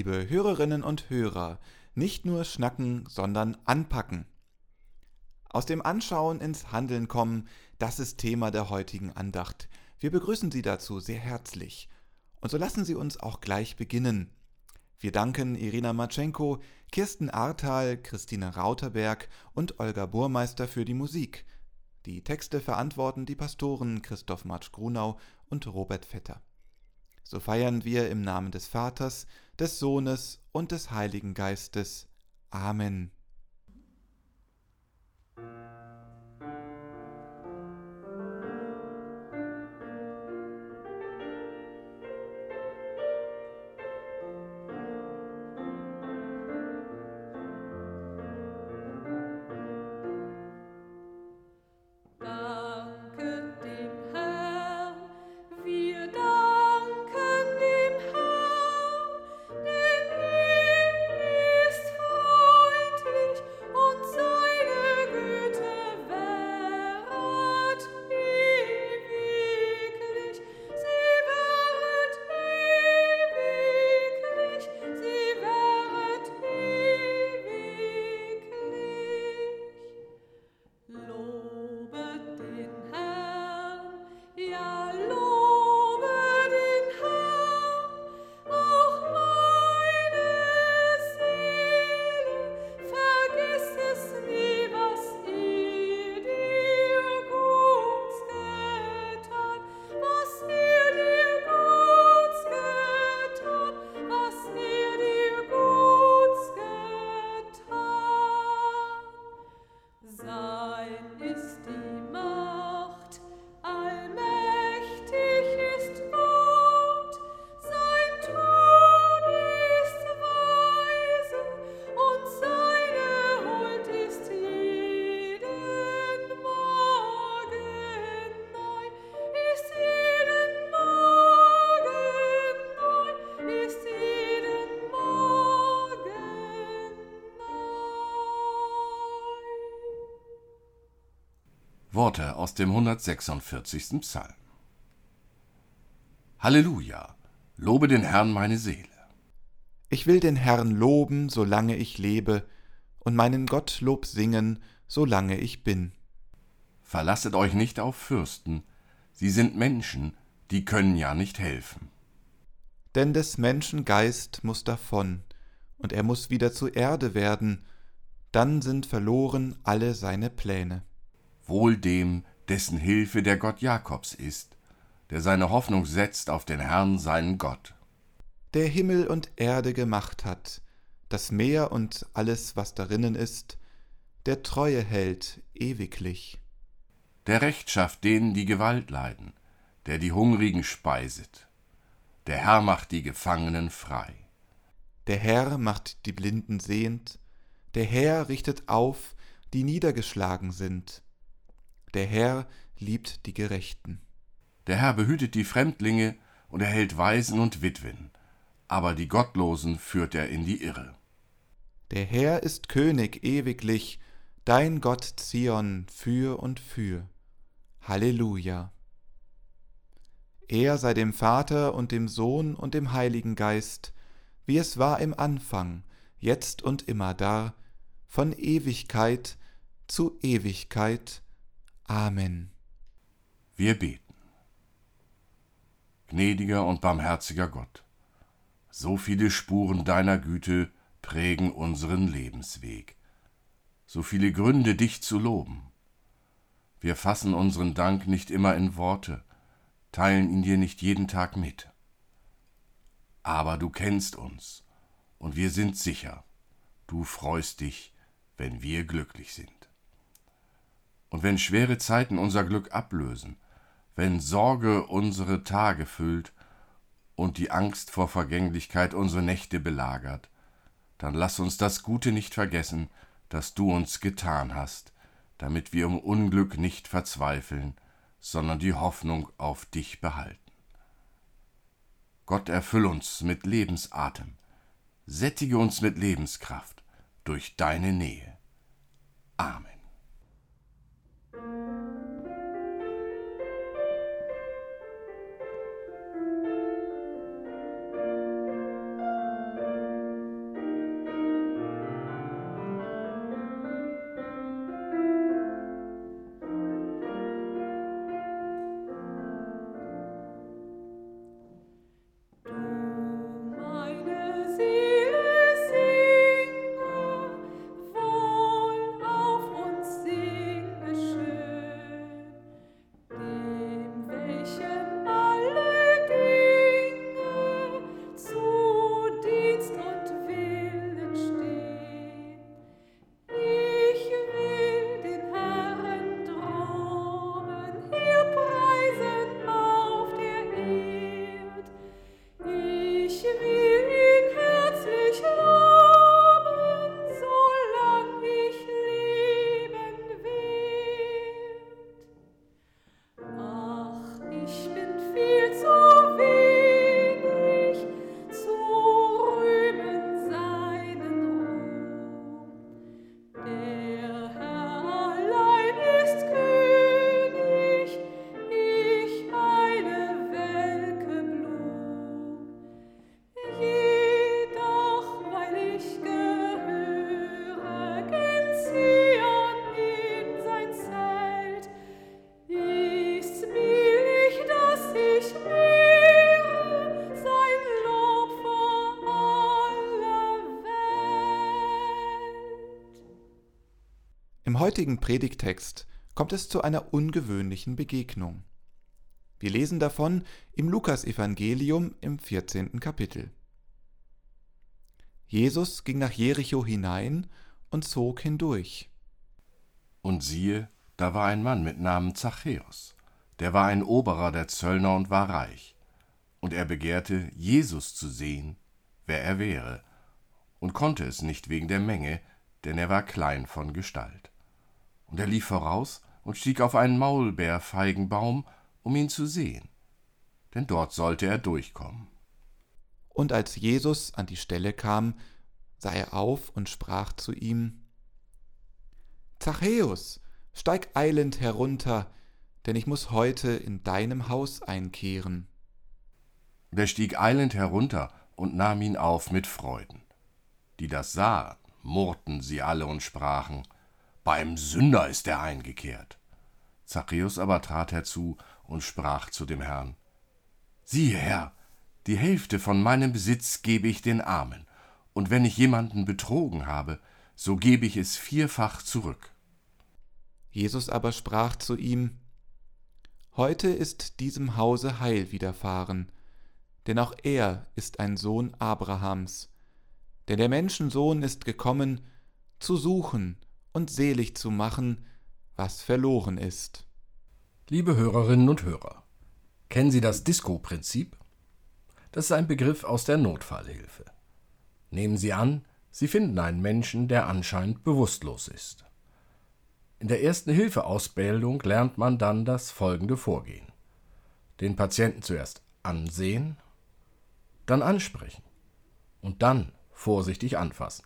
liebe Hörerinnen und Hörer, nicht nur schnacken, sondern anpacken. Aus dem Anschauen ins Handeln kommen, das ist Thema der heutigen Andacht. Wir begrüßen Sie dazu sehr herzlich. Und so lassen Sie uns auch gleich beginnen. Wir danken Irina Matschenko, Kirsten Ahrtal, Christine Rauterberg und Olga Burmeister für die Musik. Die Texte verantworten die Pastoren Christoph Matsch-Grunau und Robert Vetter. So feiern wir im Namen des Vaters, des Sohnes und des Heiligen Geistes. Amen. Aus dem 146. Psalm. Halleluja! Lobe den Herrn meine Seele. Ich will den Herrn loben, solange ich lebe, und meinen Gottlob singen, solange ich bin. Verlasset euch nicht auf Fürsten, sie sind Menschen, die können ja nicht helfen. Denn des Menschen Geist muss davon, und er muss wieder zu Erde werden, dann sind verloren alle seine Pläne wohl dem, dessen Hilfe der Gott Jakobs ist, der seine Hoffnung setzt auf den Herrn seinen Gott. Der Himmel und Erde gemacht hat, das Meer und alles, was darinnen ist, der Treue hält ewiglich. Der Recht schafft denen, die Gewalt leiden, der die Hungrigen speiset. Der Herr macht die Gefangenen frei. Der Herr macht die Blinden sehend, der Herr richtet auf, die niedergeschlagen sind. Der Herr liebt die Gerechten. Der Herr behütet die Fremdlinge und erhält Waisen und Witwen, aber die Gottlosen führt er in die Irre. Der Herr ist König ewiglich, dein Gott Zion für und für. Halleluja. Er sei dem Vater und dem Sohn und dem Heiligen Geist, wie es war im Anfang, jetzt und immer da, von Ewigkeit zu Ewigkeit. Amen. Wir beten. Gnädiger und barmherziger Gott, so viele Spuren deiner Güte prägen unseren Lebensweg, so viele Gründe, dich zu loben. Wir fassen unseren Dank nicht immer in Worte, teilen ihn dir nicht jeden Tag mit. Aber du kennst uns, und wir sind sicher, du freust dich, wenn wir glücklich sind. Und wenn schwere Zeiten unser Glück ablösen, wenn Sorge unsere Tage füllt und die Angst vor Vergänglichkeit unsere Nächte belagert, dann lass uns das Gute nicht vergessen, das du uns getan hast, damit wir im Unglück nicht verzweifeln, sondern die Hoffnung auf dich behalten. Gott erfüll uns mit Lebensatem, sättige uns mit Lebenskraft durch deine Nähe. Amen. Heutigen Predigtext kommt es zu einer ungewöhnlichen Begegnung. Wir lesen davon im Lukasevangelium im 14. Kapitel. Jesus ging nach Jericho hinein und zog hindurch. Und siehe, da war ein Mann mit Namen Zachäus, der war ein Oberer der Zöllner und war reich. Und er begehrte, Jesus zu sehen, wer er wäre, und konnte es nicht wegen der Menge, denn er war klein von Gestalt. Und er lief voraus und stieg auf einen Maulbeerfeigenbaum, um ihn zu sehen, denn dort sollte er durchkommen. Und als Jesus an die Stelle kam, sah er auf und sprach zu ihm, Zachäus, steig eilend herunter, denn ich muss heute in deinem Haus einkehren. Der stieg eilend herunter und nahm ihn auf mit Freuden. Die das sahen, murrten sie alle und sprachen, beim Sünder ist er eingekehrt. Zachäus aber trat herzu und sprach zu dem Herrn, Siehe, Herr, die Hälfte von meinem Besitz gebe ich den Armen, und wenn ich jemanden betrogen habe, so gebe ich es vierfach zurück. Jesus aber sprach zu ihm, Heute ist diesem Hause Heil widerfahren, denn auch er ist ein Sohn Abrahams. Denn der Menschensohn ist gekommen, zu suchen und selig zu machen, was verloren ist. Liebe Hörerinnen und Hörer, kennen Sie das Disco-Prinzip? Das ist ein Begriff aus der Notfallhilfe. Nehmen Sie an, Sie finden einen Menschen, der anscheinend bewusstlos ist. In der ersten Hilfeausbildung lernt man dann das folgende Vorgehen. Den Patienten zuerst ansehen, dann ansprechen und dann vorsichtig anfassen.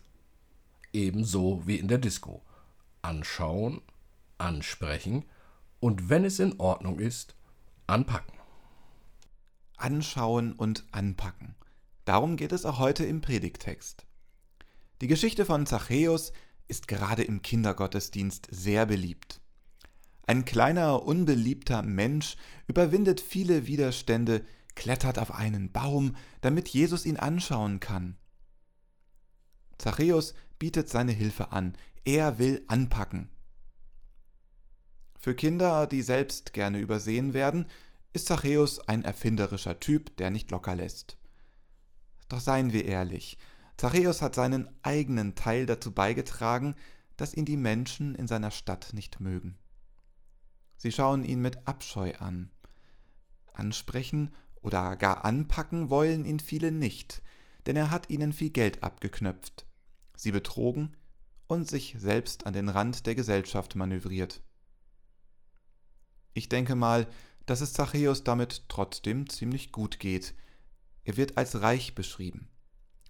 Ebenso wie in der Disco. Anschauen, ansprechen und wenn es in Ordnung ist, anpacken. Anschauen und anpacken. Darum geht es auch heute im Predigtext. Die Geschichte von Zachäus ist gerade im Kindergottesdienst sehr beliebt. Ein kleiner, unbeliebter Mensch überwindet viele Widerstände, klettert auf einen Baum, damit Jesus ihn anschauen kann. Zachäus bietet seine Hilfe an, er will anpacken. Für Kinder, die selbst gerne übersehen werden, ist Zachäus ein erfinderischer Typ, der nicht locker lässt. Doch seien wir ehrlich, Zachäus hat seinen eigenen Teil dazu beigetragen, dass ihn die Menschen in seiner Stadt nicht mögen. Sie schauen ihn mit Abscheu an. Ansprechen oder gar anpacken wollen ihn viele nicht, denn er hat ihnen viel Geld abgeknöpft, sie betrogen und sich selbst an den Rand der Gesellschaft manövriert. Ich denke mal, dass es Zachäus damit trotzdem ziemlich gut geht. Er wird als reich beschrieben.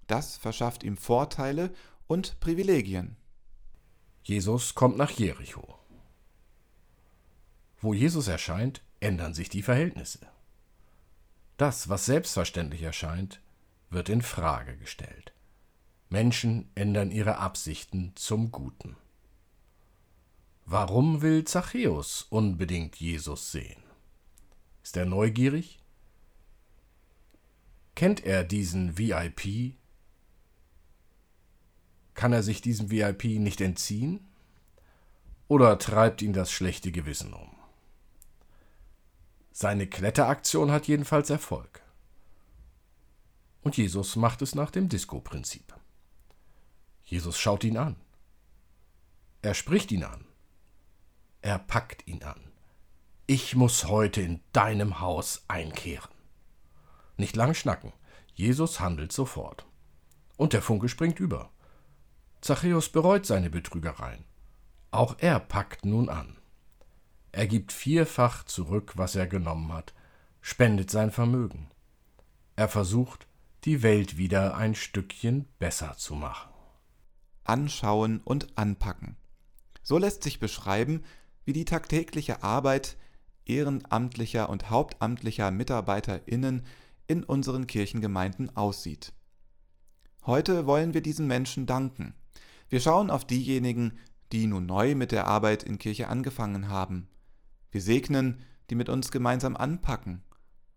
Das verschafft ihm Vorteile und Privilegien. Jesus kommt nach Jericho. Wo Jesus erscheint, ändern sich die Verhältnisse. Das, was selbstverständlich erscheint, wird in Frage gestellt. Menschen ändern ihre Absichten zum Guten. Warum will Zachäus unbedingt Jesus sehen? Ist er neugierig? Kennt er diesen VIP, kann er sich diesem VIP nicht entziehen? Oder treibt ihn das schlechte Gewissen um? Seine Kletteraktion hat jedenfalls Erfolg. Und Jesus macht es nach dem Disco-Prinzip. Jesus schaut ihn an. Er spricht ihn an. Er packt ihn an. Ich muss heute in deinem Haus einkehren. Nicht lang schnacken. Jesus handelt sofort. Und der Funke springt über. Zachäus bereut seine Betrügereien. Auch er packt nun an. Er gibt vierfach zurück, was er genommen hat, spendet sein Vermögen. Er versucht, die Welt wieder ein Stückchen besser zu machen. Anschauen und anpacken. So lässt sich beschreiben, wie die tagtägliche Arbeit ehrenamtlicher und hauptamtlicher MitarbeiterInnen in unseren Kirchengemeinden aussieht. Heute wollen wir diesen Menschen danken. Wir schauen auf diejenigen, die nun neu mit der Arbeit in Kirche angefangen haben. Wir segnen, die mit uns gemeinsam anpacken.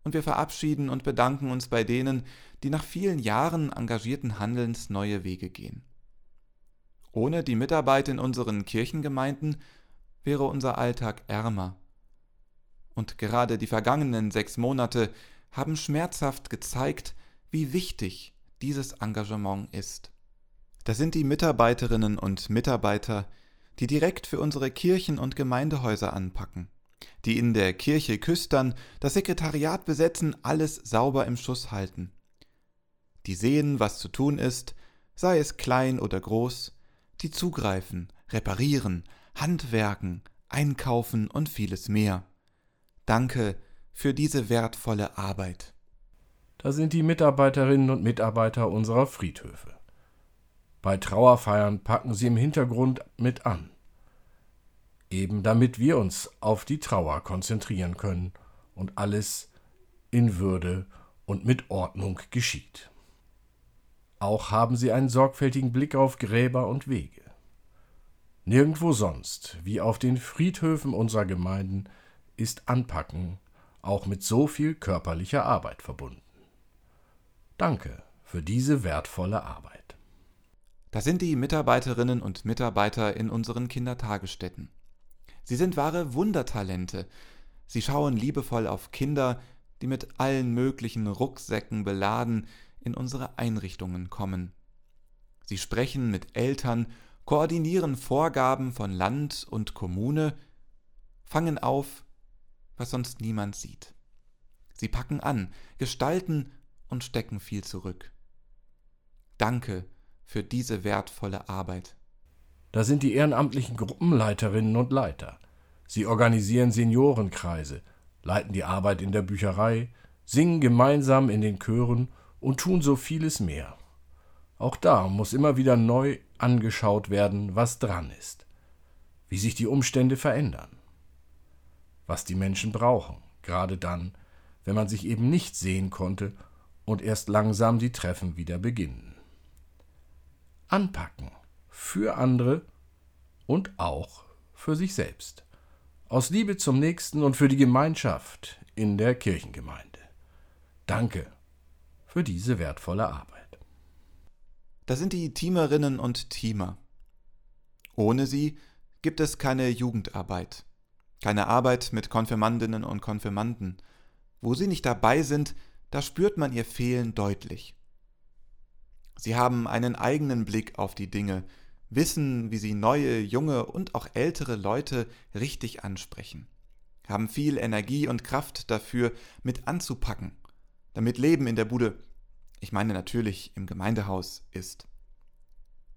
Und wir verabschieden und bedanken uns bei denen, die nach vielen Jahren engagierten Handelns neue Wege gehen. Ohne die Mitarbeit in unseren Kirchengemeinden wäre unser Alltag ärmer. Und gerade die vergangenen sechs Monate haben schmerzhaft gezeigt, wie wichtig dieses Engagement ist. Das sind die Mitarbeiterinnen und Mitarbeiter, die direkt für unsere Kirchen und Gemeindehäuser anpacken, die in der Kirche küstern, das Sekretariat besetzen, alles sauber im Schuss halten, die sehen, was zu tun ist, sei es klein oder groß, die zugreifen, reparieren, handwerken, einkaufen und vieles mehr. Danke für diese wertvolle Arbeit. Da sind die Mitarbeiterinnen und Mitarbeiter unserer Friedhöfe. Bei Trauerfeiern packen sie im Hintergrund mit an. Eben damit wir uns auf die Trauer konzentrieren können und alles in Würde und mit Ordnung geschieht. Auch haben sie einen sorgfältigen Blick auf Gräber und Wege. Nirgendwo sonst, wie auf den Friedhöfen unserer Gemeinden, ist Anpacken auch mit so viel körperlicher Arbeit verbunden. Danke für diese wertvolle Arbeit. Das sind die Mitarbeiterinnen und Mitarbeiter in unseren Kindertagesstätten. Sie sind wahre Wundertalente. Sie schauen liebevoll auf Kinder, die mit allen möglichen Rucksäcken beladen in unsere Einrichtungen kommen. Sie sprechen mit Eltern, koordinieren Vorgaben von Land und Kommune, fangen auf, was sonst niemand sieht. Sie packen an, gestalten und stecken viel zurück. Danke für diese wertvolle Arbeit. Da sind die ehrenamtlichen Gruppenleiterinnen und Leiter. Sie organisieren Seniorenkreise, leiten die Arbeit in der Bücherei, singen gemeinsam in den Chören und tun so vieles mehr. Auch da muss immer wieder neu angeschaut werden, was dran ist, wie sich die Umstände verändern, was die Menschen brauchen, gerade dann, wenn man sich eben nicht sehen konnte und erst langsam die Treffen wieder beginnen. Anpacken für andere und auch für sich selbst. Aus Liebe zum Nächsten und für die Gemeinschaft in der Kirchengemeinde. Danke für diese wertvolle Arbeit. Das sind die Teamerinnen und Teamer. Ohne sie gibt es keine Jugendarbeit, keine Arbeit mit Konfirmandinnen und Konfirmanden. Wo sie nicht dabei sind, da spürt man ihr Fehlen deutlich. Sie haben einen eigenen Blick auf die Dinge, wissen, wie sie neue, junge und auch ältere Leute richtig ansprechen, haben viel Energie und Kraft dafür, mit anzupacken damit Leben in der Bude, ich meine natürlich im Gemeindehaus, ist.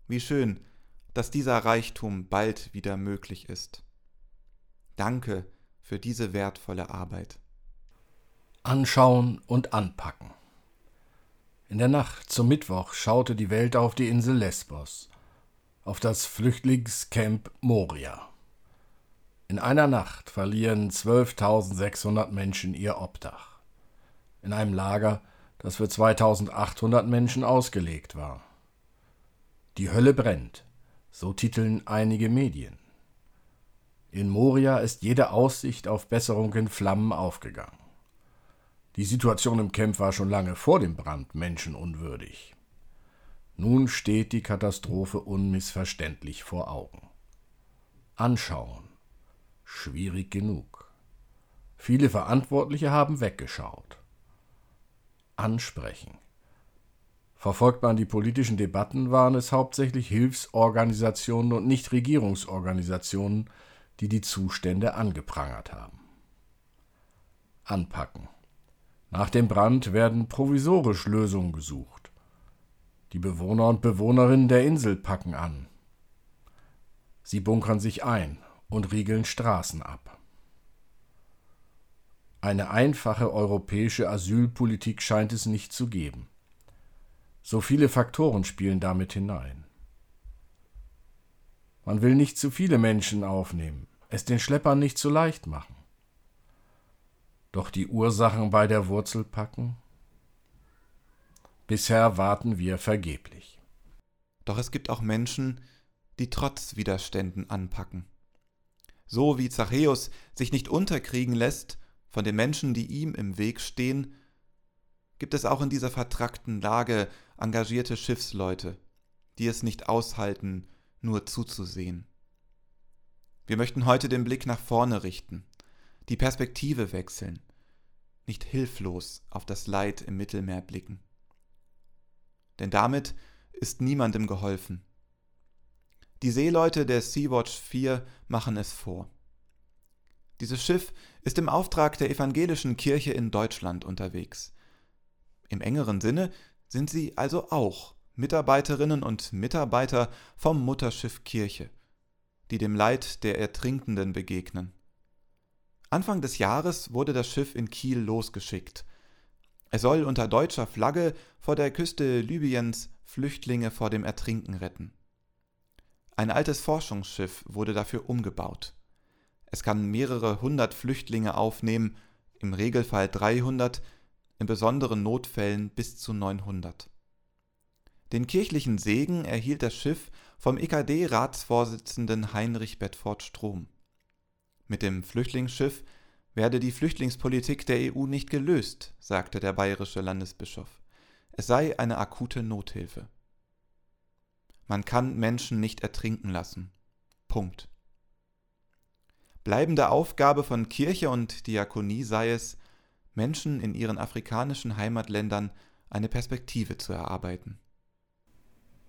Wie schön, dass dieser Reichtum bald wieder möglich ist. Danke für diese wertvolle Arbeit. Anschauen und anpacken. In der Nacht zum Mittwoch schaute die Welt auf die Insel Lesbos, auf das Flüchtlingscamp Moria. In einer Nacht verlieren 12.600 Menschen ihr Obdach in einem Lager, das für 2800 Menschen ausgelegt war. Die Hölle brennt, so titeln einige Medien. In Moria ist jede Aussicht auf Besserung in Flammen aufgegangen. Die Situation im Camp war schon lange vor dem Brand menschenunwürdig. Nun steht die Katastrophe unmissverständlich vor Augen. Anschauen. Schwierig genug. Viele Verantwortliche haben weggeschaut ansprechen. Verfolgt man die politischen Debatten, waren es hauptsächlich Hilfsorganisationen und Nichtregierungsorganisationen, die die Zustände angeprangert haben. Anpacken. Nach dem Brand werden provisorisch Lösungen gesucht. Die Bewohner und Bewohnerinnen der Insel packen an. Sie bunkern sich ein und riegeln Straßen ab. Eine einfache europäische Asylpolitik scheint es nicht zu geben. So viele Faktoren spielen damit hinein. Man will nicht zu viele Menschen aufnehmen, es den Schleppern nicht zu leicht machen. Doch die Ursachen bei der Wurzel packen? Bisher warten wir vergeblich. Doch es gibt auch Menschen, die trotz Widerständen anpacken. So wie Zachäus sich nicht unterkriegen lässt von den Menschen, die ihm im Weg stehen, gibt es auch in dieser vertrackten Lage engagierte Schiffsleute, die es nicht aushalten, nur zuzusehen. Wir möchten heute den Blick nach vorne richten, die Perspektive wechseln, nicht hilflos auf das Leid im Mittelmeer blicken. Denn damit ist niemandem geholfen. Die Seeleute der Sea-Watch 4 machen es vor. Dieses Schiff ist im Auftrag der evangelischen Kirche in Deutschland unterwegs. Im engeren Sinne sind sie also auch Mitarbeiterinnen und Mitarbeiter vom Mutterschiff Kirche, die dem Leid der Ertrinkenden begegnen. Anfang des Jahres wurde das Schiff in Kiel losgeschickt. Es soll unter deutscher Flagge vor der Küste Libyens Flüchtlinge vor dem Ertrinken retten. Ein altes Forschungsschiff wurde dafür umgebaut. Es kann mehrere hundert Flüchtlinge aufnehmen, im Regelfall 300, in besonderen Notfällen bis zu 900. Den kirchlichen Segen erhielt das Schiff vom EKD-Ratsvorsitzenden Heinrich Bedford Strom. Mit dem Flüchtlingsschiff werde die Flüchtlingspolitik der EU nicht gelöst, sagte der bayerische Landesbischof. Es sei eine akute Nothilfe. Man kann Menschen nicht ertrinken lassen. Punkt. Bleibende Aufgabe von Kirche und Diakonie sei es, Menschen in ihren afrikanischen Heimatländern eine Perspektive zu erarbeiten.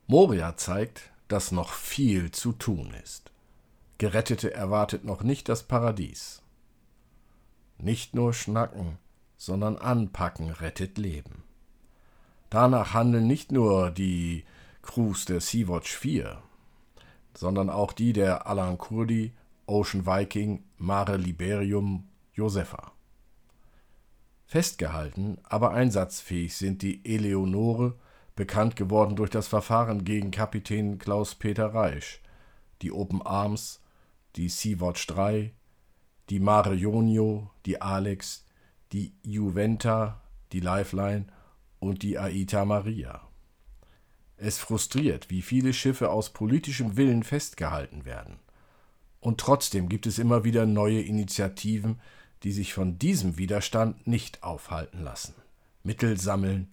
Moria zeigt, dass noch viel zu tun ist. Gerettete erwartet noch nicht das Paradies. Nicht nur schnacken, sondern anpacken rettet Leben. Danach handeln nicht nur die Crews der Sea-Watch 4, sondern auch die der Alan Kurdi Ocean Viking, Mare Liberium, Josefa. Festgehalten, aber einsatzfähig sind die Eleonore, bekannt geworden durch das Verfahren gegen Kapitän Klaus-Peter Reisch, die Open Arms, die Sea-Watch 3, die Mare Jonio, die Alex, die Juventa, die Lifeline und die Aita Maria. Es frustriert, wie viele Schiffe aus politischem Willen festgehalten werden. Und trotzdem gibt es immer wieder neue Initiativen, die sich von diesem Widerstand nicht aufhalten lassen. Mittel sammeln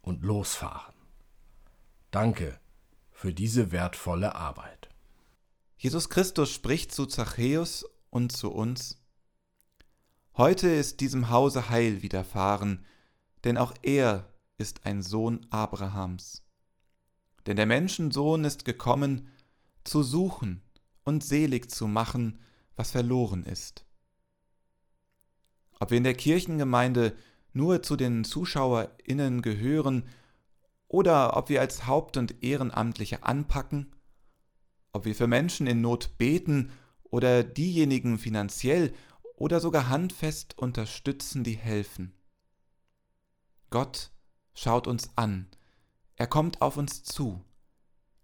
und losfahren. Danke für diese wertvolle Arbeit. Jesus Christus spricht zu Zachäus und zu uns Heute ist diesem Hause Heil widerfahren, denn auch er ist ein Sohn Abrahams. Denn der Menschensohn ist gekommen, zu suchen und selig zu machen, was verloren ist. Ob wir in der Kirchengemeinde nur zu den ZuschauerInnen gehören oder ob wir als Haupt- und Ehrenamtliche anpacken, ob wir für Menschen in Not beten oder diejenigen finanziell oder sogar handfest unterstützen, die helfen. Gott schaut uns an, er kommt auf uns zu,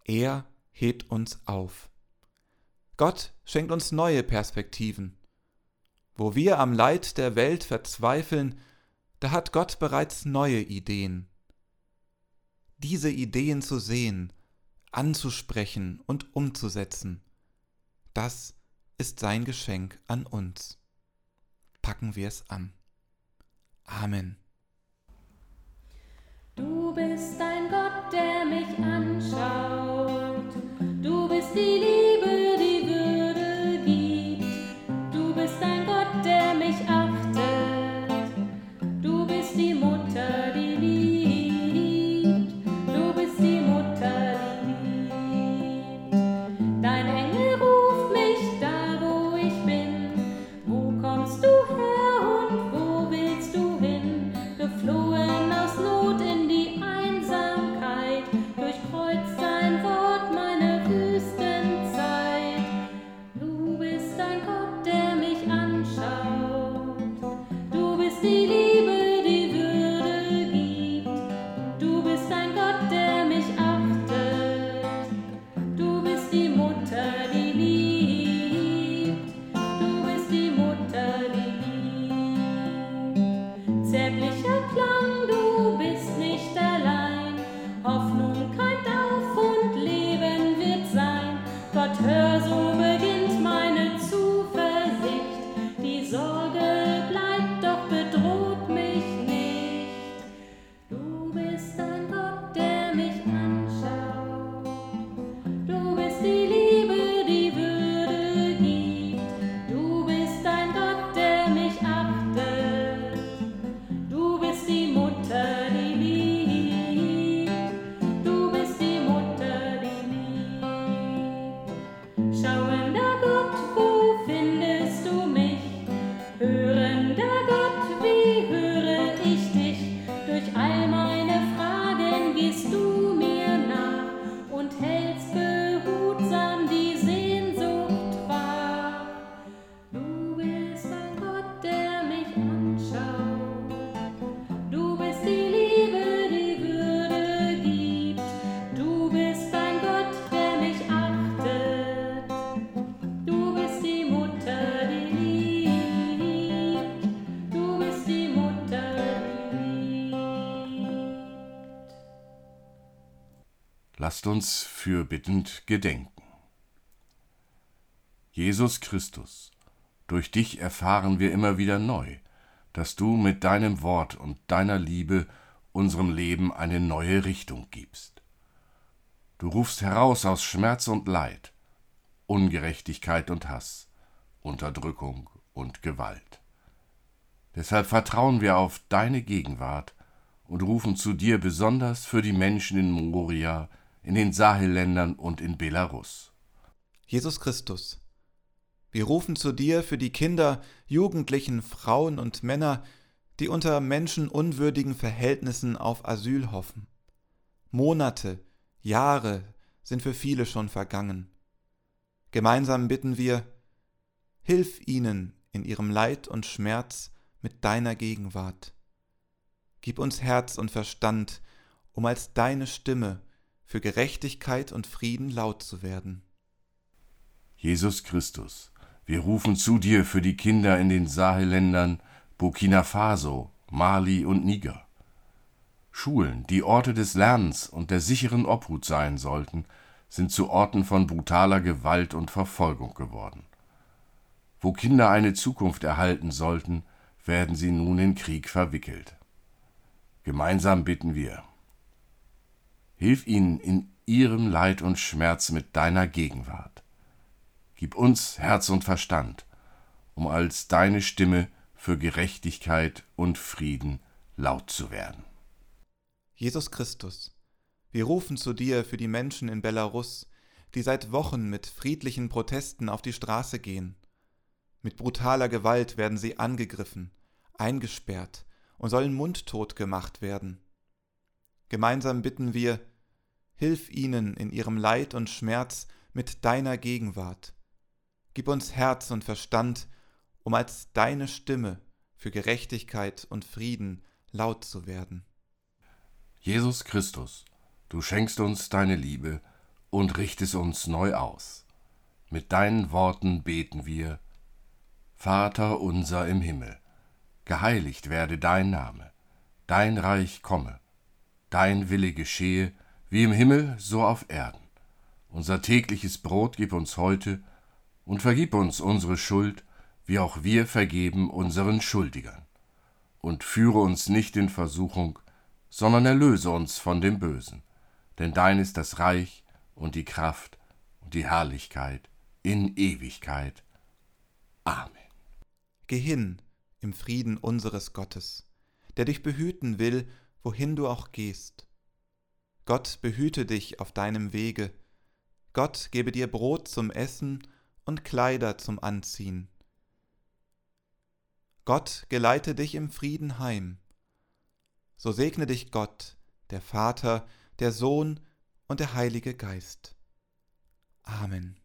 er hebt uns auf. Gott schenkt uns neue Perspektiven. Wo wir am Leid der Welt verzweifeln, da hat Gott bereits neue Ideen. Diese Ideen zu sehen, anzusprechen und umzusetzen, das ist sein Geschenk an uns. Packen wir es an. Amen. Du bist ein Gott, der mich anschaut. Du bist die Liebe. Uns fürbittend gedenken. Jesus Christus, durch dich erfahren wir immer wieder neu, dass du mit deinem Wort und deiner Liebe unserem Leben eine neue Richtung gibst. Du rufst heraus aus Schmerz und Leid, Ungerechtigkeit und Hass, Unterdrückung und Gewalt. Deshalb vertrauen wir auf deine Gegenwart und rufen zu dir besonders für die Menschen in Moria, in den Sahelländern und in Belarus. Jesus Christus, wir rufen zu dir für die Kinder, Jugendlichen, Frauen und Männer, die unter menschenunwürdigen Verhältnissen auf Asyl hoffen. Monate, Jahre sind für viele schon vergangen. Gemeinsam bitten wir, hilf ihnen in ihrem Leid und Schmerz mit deiner Gegenwart. Gib uns Herz und Verstand, um als deine Stimme für Gerechtigkeit und Frieden laut zu werden. Jesus Christus, wir rufen zu dir für die Kinder in den Sahelländern Burkina Faso, Mali und Niger. Schulen, die Orte des Lernens und der sicheren Obhut sein sollten, sind zu Orten von brutaler Gewalt und Verfolgung geworden. Wo Kinder eine Zukunft erhalten sollten, werden sie nun in Krieg verwickelt. Gemeinsam bitten wir. Hilf ihnen in ihrem Leid und Schmerz mit deiner Gegenwart. Gib uns Herz und Verstand, um als deine Stimme für Gerechtigkeit und Frieden laut zu werden. Jesus Christus, wir rufen zu dir für die Menschen in Belarus, die seit Wochen mit friedlichen Protesten auf die Straße gehen. Mit brutaler Gewalt werden sie angegriffen, eingesperrt und sollen mundtot gemacht werden. Gemeinsam bitten wir, hilf ihnen in ihrem Leid und Schmerz mit deiner Gegenwart. Gib uns Herz und Verstand, um als deine Stimme für Gerechtigkeit und Frieden laut zu werden. Jesus Christus, du schenkst uns deine Liebe und richtest uns neu aus. Mit deinen Worten beten wir, Vater unser im Himmel, geheiligt werde dein Name, dein Reich komme, dein Wille geschehe, wie im Himmel so auf Erden. Unser tägliches Brot gib uns heute und vergib uns unsere Schuld, wie auch wir vergeben unseren Schuldigern. Und führe uns nicht in Versuchung, sondern erlöse uns von dem Bösen. Denn dein ist das Reich und die Kraft und die Herrlichkeit in Ewigkeit. Amen. Geh hin im Frieden unseres Gottes, der dich behüten will, wohin du auch gehst. Gott behüte dich auf deinem Wege. Gott gebe dir Brot zum Essen und Kleider zum Anziehen. Gott geleite dich im Frieden heim. So segne dich Gott, der Vater, der Sohn und der Heilige Geist. Amen.